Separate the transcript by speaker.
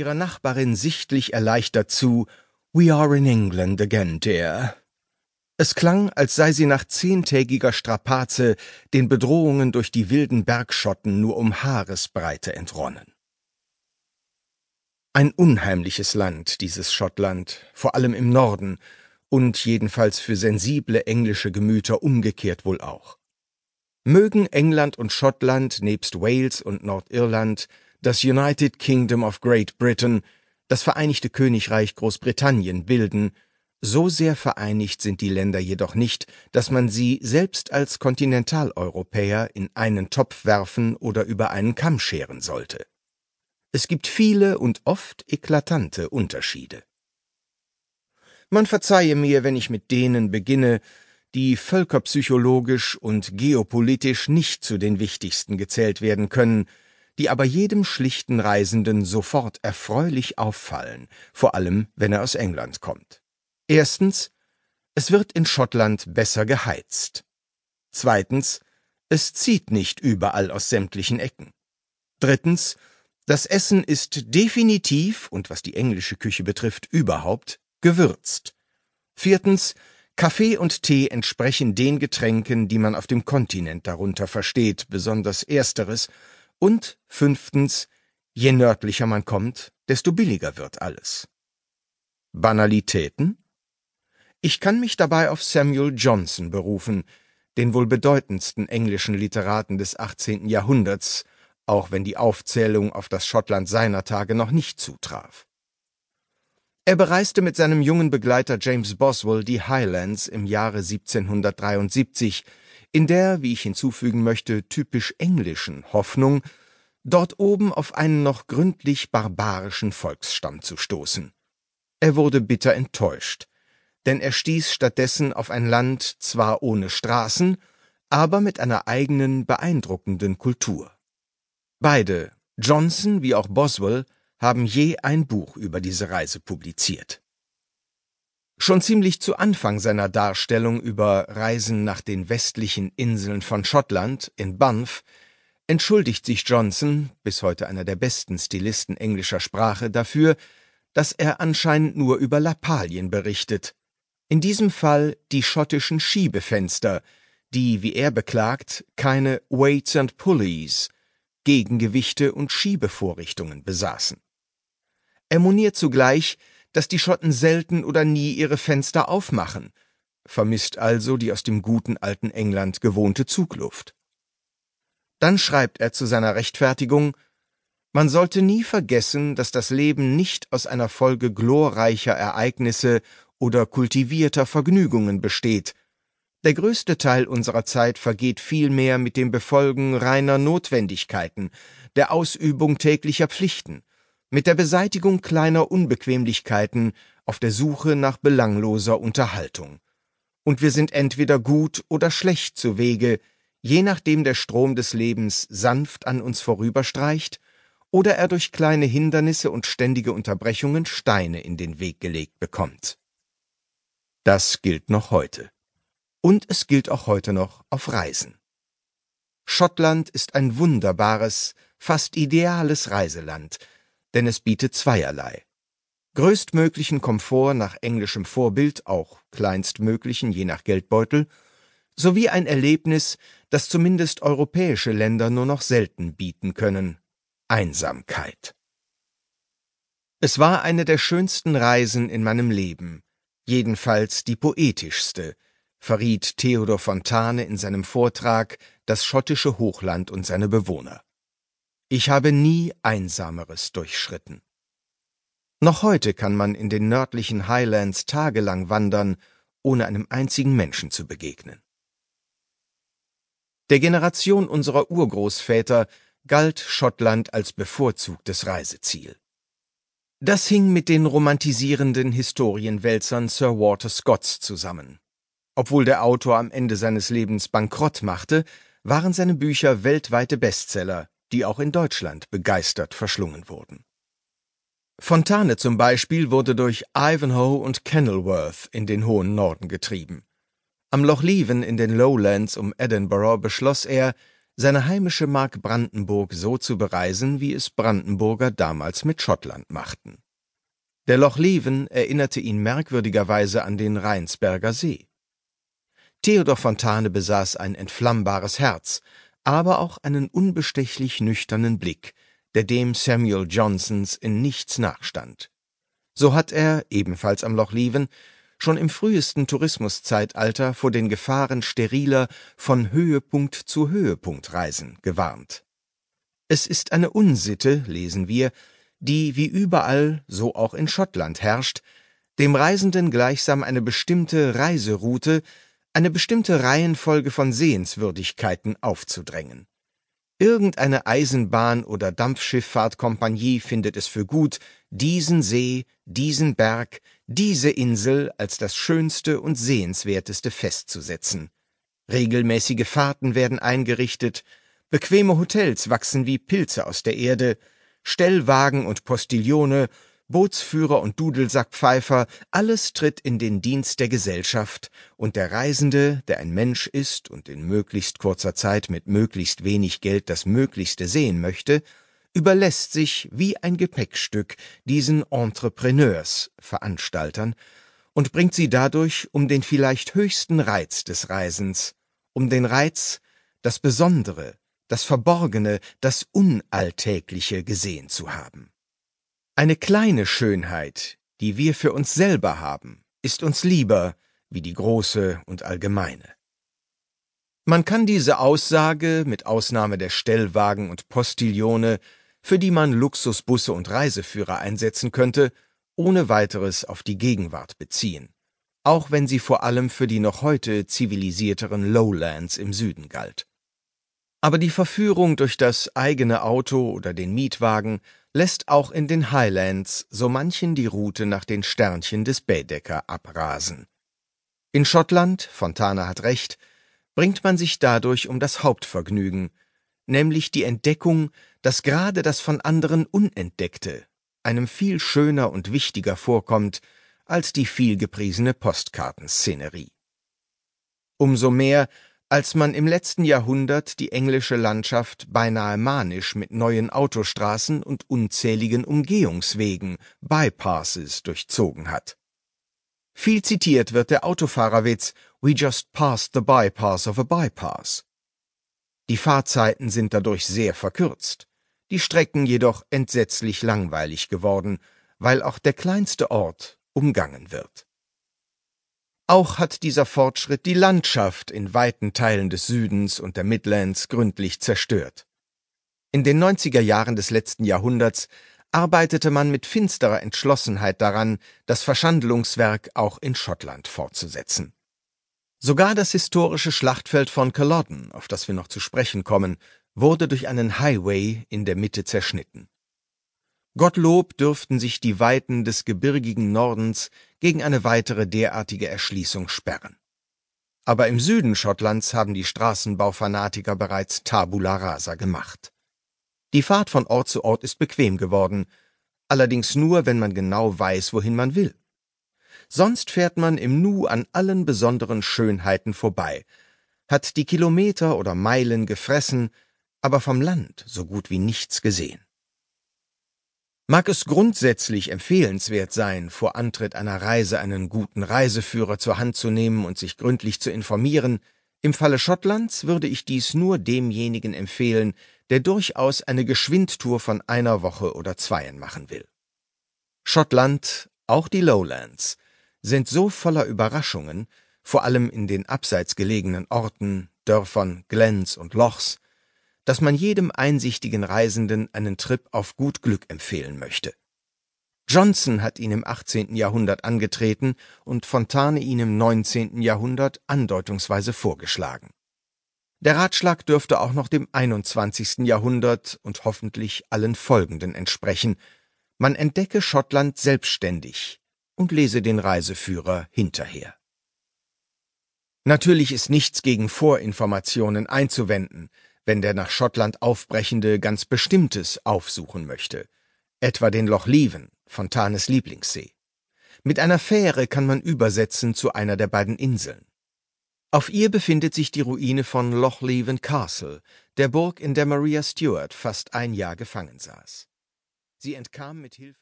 Speaker 1: ihrer Nachbarin sichtlich erleichtert zu We are in England again, dear. Es klang, als sei sie nach zehntägiger Strapaze den Bedrohungen durch die wilden Bergschotten nur um Haaresbreite entronnen. Ein unheimliches Land, dieses Schottland, vor allem im Norden, und jedenfalls für sensible englische Gemüter umgekehrt wohl auch. Mögen England und Schottland nebst Wales und Nordirland das United Kingdom of Great Britain, das Vereinigte Königreich Großbritannien bilden, so sehr vereinigt sind die Länder jedoch nicht, dass man sie selbst als Kontinentaleuropäer in einen Topf werfen oder über einen Kamm scheren sollte. Es gibt viele und oft eklatante Unterschiede. Man verzeihe mir, wenn ich mit denen beginne, die völkerpsychologisch und geopolitisch nicht zu den wichtigsten gezählt werden können, die aber jedem schlichten Reisenden sofort erfreulich auffallen, vor allem wenn er aus England kommt. Erstens, es wird in Schottland besser geheizt. Zweitens, es zieht nicht überall aus sämtlichen Ecken. Drittens, das Essen ist definitiv und was die englische Küche betrifft überhaupt gewürzt. Viertens, Kaffee und Tee entsprechen den Getränken, die man auf dem Kontinent darunter versteht, besonders ersteres. Und fünftens, je nördlicher man kommt, desto billiger wird alles. Banalitäten? Ich kann mich dabei auf Samuel Johnson berufen, den wohl bedeutendsten englischen Literaten des 18. Jahrhunderts, auch wenn die Aufzählung auf das Schottland seiner Tage noch nicht zutraf. Er bereiste mit seinem jungen Begleiter James Boswell die Highlands im Jahre 1773, in der, wie ich hinzufügen möchte, typisch englischen Hoffnung, dort oben auf einen noch gründlich barbarischen Volksstamm zu stoßen. Er wurde bitter enttäuscht, denn er stieß stattdessen auf ein Land zwar ohne Straßen, aber mit einer eigenen beeindruckenden Kultur. Beide, Johnson wie auch Boswell, haben je ein Buch über diese Reise publiziert. Schon ziemlich zu Anfang seiner Darstellung über Reisen nach den westlichen Inseln von Schottland in Banff entschuldigt sich Johnson, bis heute einer der besten Stilisten englischer Sprache, dafür, dass er anscheinend nur über Lappalien berichtet. In diesem Fall die schottischen Schiebefenster, die, wie er beklagt, keine Weights and Pulleys, Gegengewichte und Schiebevorrichtungen besaßen. Er moniert zugleich, dass die Schotten selten oder nie ihre Fenster aufmachen, vermisst also die aus dem guten alten England gewohnte Zugluft. Dann schreibt er zu seiner Rechtfertigung, man sollte nie vergessen, dass das Leben nicht aus einer Folge glorreicher Ereignisse oder kultivierter Vergnügungen besteht. Der größte Teil unserer Zeit vergeht vielmehr mit dem Befolgen reiner Notwendigkeiten, der Ausübung täglicher Pflichten, mit der Beseitigung kleiner Unbequemlichkeiten auf der Suche nach belangloser Unterhaltung. Und wir sind entweder gut oder schlecht zu Wege, je nachdem der Strom des Lebens sanft an uns vorüberstreicht oder er durch kleine Hindernisse und ständige Unterbrechungen Steine in den Weg gelegt bekommt. Das gilt noch heute. Und es gilt auch heute noch auf Reisen. Schottland ist ein wunderbares, fast ideales Reiseland, denn es bietet zweierlei. Größtmöglichen Komfort nach englischem Vorbild, auch kleinstmöglichen je nach Geldbeutel, sowie ein Erlebnis, das zumindest europäische Länder nur noch selten bieten können Einsamkeit. Es war eine der schönsten Reisen in meinem Leben, jedenfalls die poetischste, verriet Theodor Fontane in seinem Vortrag Das schottische Hochland und seine Bewohner. Ich habe nie Einsameres durchschritten. Noch heute kann man in den nördlichen Highlands tagelang wandern, ohne einem einzigen Menschen zu begegnen. Der Generation unserer Urgroßväter galt Schottland als bevorzugtes Reiseziel. Das hing mit den romantisierenden Historienwälzern Sir Walter Scotts zusammen. Obwohl der Autor am Ende seines Lebens Bankrott machte, waren seine Bücher weltweite Bestseller, die auch in Deutschland begeistert verschlungen wurden. Fontane zum Beispiel wurde durch Ivanhoe und Kenilworth in den hohen Norden getrieben. Am Loch Leven in den Lowlands um Edinburgh beschloss er, seine heimische Mark Brandenburg so zu bereisen, wie es Brandenburger damals mit Schottland machten. Der Loch Leven erinnerte ihn merkwürdigerweise an den Rheinsberger See. Theodor Fontane besaß ein entflammbares Herz, aber auch einen unbestechlich nüchternen Blick, der dem Samuel Johnsons in nichts nachstand. So hat er, ebenfalls am Loch Leven, schon im frühesten Tourismuszeitalter vor den Gefahren steriler von Höhepunkt zu Höhepunkt Reisen gewarnt. Es ist eine Unsitte, lesen wir, die wie überall, so auch in Schottland herrscht, dem Reisenden gleichsam eine bestimmte Reiseroute, eine bestimmte Reihenfolge von Sehenswürdigkeiten aufzudrängen. Irgendeine Eisenbahn- oder Dampfschifffahrtkompanie findet es für gut, diesen See, diesen Berg, diese Insel als das schönste und sehenswerteste festzusetzen. Regelmäßige Fahrten werden eingerichtet, bequeme Hotels wachsen wie Pilze aus der Erde, Stellwagen und Postillone Bootsführer und Dudelsackpfeifer, alles tritt in den Dienst der Gesellschaft, und der Reisende, der ein Mensch ist und in möglichst kurzer Zeit mit möglichst wenig Geld das Möglichste sehen möchte, überlässt sich wie ein Gepäckstück diesen Entrepreneurs, Veranstaltern, und bringt sie dadurch um den vielleicht höchsten Reiz des Reisens, um den Reiz, das Besondere, das Verborgene, das Unalltägliche gesehen zu haben. Eine kleine Schönheit, die wir für uns selber haben, ist uns lieber wie die große und allgemeine. Man kann diese Aussage, mit Ausnahme der Stellwagen und Postillone, für die man Luxusbusse und Reiseführer einsetzen könnte, ohne weiteres auf die Gegenwart beziehen, auch wenn sie vor allem für die noch heute zivilisierteren Lowlands im Süden galt. Aber die Verführung durch das eigene Auto oder den Mietwagen lässt auch in den Highlands so manchen die Route nach den Sternchen des Baedeker abrasen. In Schottland, Fontana hat recht, bringt man sich dadurch um das Hauptvergnügen, nämlich die Entdeckung, dass gerade das von anderen Unentdeckte einem viel schöner und wichtiger vorkommt als die vielgepriesene Postkartenszenerie. Umso mehr, als man im letzten Jahrhundert die englische Landschaft beinahe manisch mit neuen Autostraßen und unzähligen Umgehungswegen, Bypasses, durchzogen hat. Viel zitiert wird der Autofahrerwitz We just passed the bypass of a bypass. Die Fahrzeiten sind dadurch sehr verkürzt, die Strecken jedoch entsetzlich langweilig geworden, weil auch der kleinste Ort umgangen wird. Auch hat dieser Fortschritt die Landschaft in weiten Teilen des Südens und der Midlands gründlich zerstört. In den 90er Jahren des letzten Jahrhunderts arbeitete man mit finsterer Entschlossenheit daran, das Verschandlungswerk auch in Schottland fortzusetzen. Sogar das historische Schlachtfeld von Culloden, auf das wir noch zu sprechen kommen, wurde durch einen Highway in der Mitte zerschnitten. Gottlob dürften sich die Weiten des gebirgigen Nordens gegen eine weitere derartige Erschließung sperren. Aber im Süden Schottlands haben die Straßenbaufanatiker bereits Tabula rasa gemacht. Die Fahrt von Ort zu Ort ist bequem geworden, allerdings nur, wenn man genau weiß, wohin man will. Sonst fährt man im Nu an allen besonderen Schönheiten vorbei, hat die Kilometer oder Meilen gefressen, aber vom Land so gut wie nichts gesehen. Mag es grundsätzlich empfehlenswert sein, vor Antritt einer Reise einen guten Reiseführer zur Hand zu nehmen und sich gründlich zu informieren, im Falle Schottlands würde ich dies nur demjenigen empfehlen, der durchaus eine Geschwindtour von einer Woche oder zweien machen will. Schottland, auch die Lowlands, sind so voller Überraschungen, vor allem in den abseits gelegenen Orten, Dörfern, Glens und Lochs, dass man jedem einsichtigen Reisenden einen Trip auf gut Glück empfehlen möchte. Johnson hat ihn im 18. Jahrhundert angetreten und Fontane ihn im 19. Jahrhundert andeutungsweise vorgeschlagen. Der Ratschlag dürfte auch noch dem 21. Jahrhundert und hoffentlich allen folgenden entsprechen. Man entdecke Schottland selbstständig und lese den Reiseführer hinterher. Natürlich ist nichts gegen Vorinformationen einzuwenden, wenn der nach Schottland aufbrechende ganz Bestimmtes aufsuchen möchte, etwa den Loch Leven, Fontanes Lieblingssee. Mit einer Fähre kann man übersetzen zu einer der beiden Inseln. Auf ihr befindet sich die Ruine von Lochleven Castle, der Burg, in der Maria Stuart fast ein Jahr gefangen saß. Sie entkam mit Hilfe